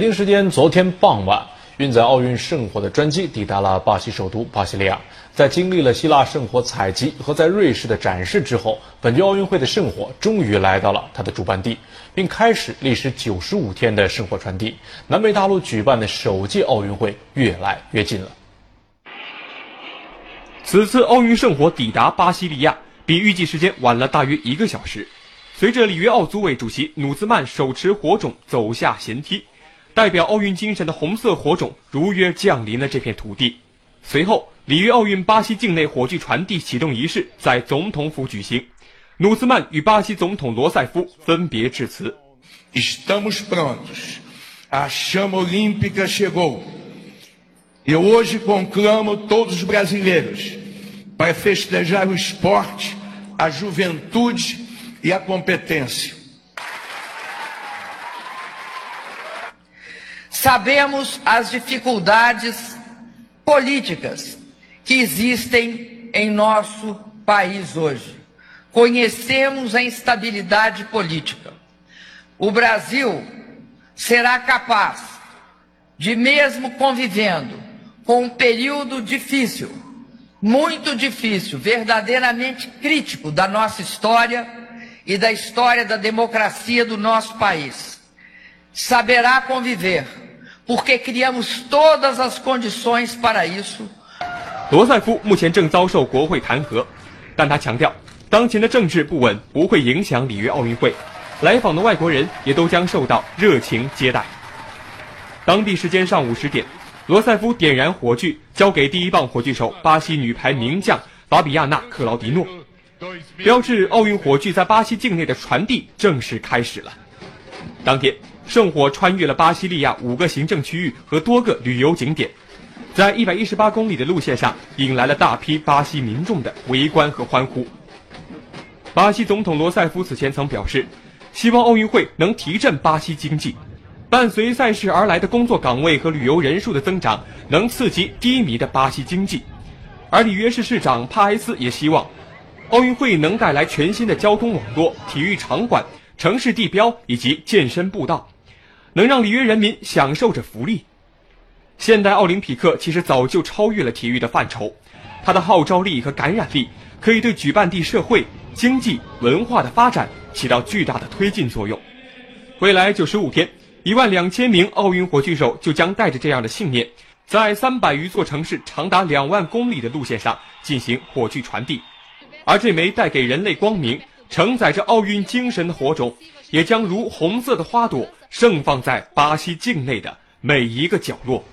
北京时间昨天傍晚，运载奥运圣火的专机抵达了巴西首都巴西利亚。在经历了希腊圣火采集和在瑞士的展示之后，本届奥运会的圣火终于来到了它的主办地，并开始历时九十五天的圣火传递。南美大陆举办的首届奥运会越来越近了。此次奥运圣火抵达巴西利亚，比预计时间晚了大约一个小时。随着里约奥组委主席努兹曼手持火种走下舷梯。代表奥运精神的红色火种如约降临了这片土地。随后，里约奥运巴西境内火炬传递启动仪式在总统府举行，努斯曼与巴西总统罗塞夫分别致辞。Estamos prontos. A chama olímpica chegou. E hoje conclamo todos os brasileiros para festejar o esporte, a juventude e a competência. Sabemos as dificuldades políticas que existem em nosso país hoje. Conhecemos a instabilidade política. O Brasil será capaz de, mesmo convivendo com um período difícil, muito difícil, verdadeiramente crítico da nossa história e da história da democracia do nosso país, saberá conviver porque criamos todas as condições para isso。罗塞夫目前正遭受国会弹劾，但他强调，当前的政治不稳不会影响里约奥运会，来访的外国人也都将受到热情接待。当地时间上午十点，罗塞夫点燃火炬，交给第一棒火炬手巴西女排名将法比亚娜·克劳迪诺，标志奥运火炬在巴西境内的传递正式开始了。当天。圣火穿越了巴西利亚五个行政区域和多个旅游景点，在一百一十八公里的路线上，引来了大批巴西民众的围观和欢呼。巴西总统罗塞夫此前曾表示，希望奥运会能提振巴西经济，伴随赛事而来的工作岗位和旅游人数的增长，能刺激低迷的巴西经济。而里约市市长帕埃斯也希望，奥运会能带来全新的交通网络、体育场馆、城市地标以及健身步道。能让里约人民享受着福利。现代奥林匹克其实早就超越了体育的范畴，它的号召力和感染力可以对举办地社会、经济、文化的发展起到巨大的推进作用。未来九十五天，一万两千名奥运火炬手就将带着这样的信念，在三百余座城市、长达两万公里的路线上进行火炬传递，而这枚带给人类光明、承载着奥运精神的火种，也将如红色的花朵。盛放在巴西境内的每一个角落。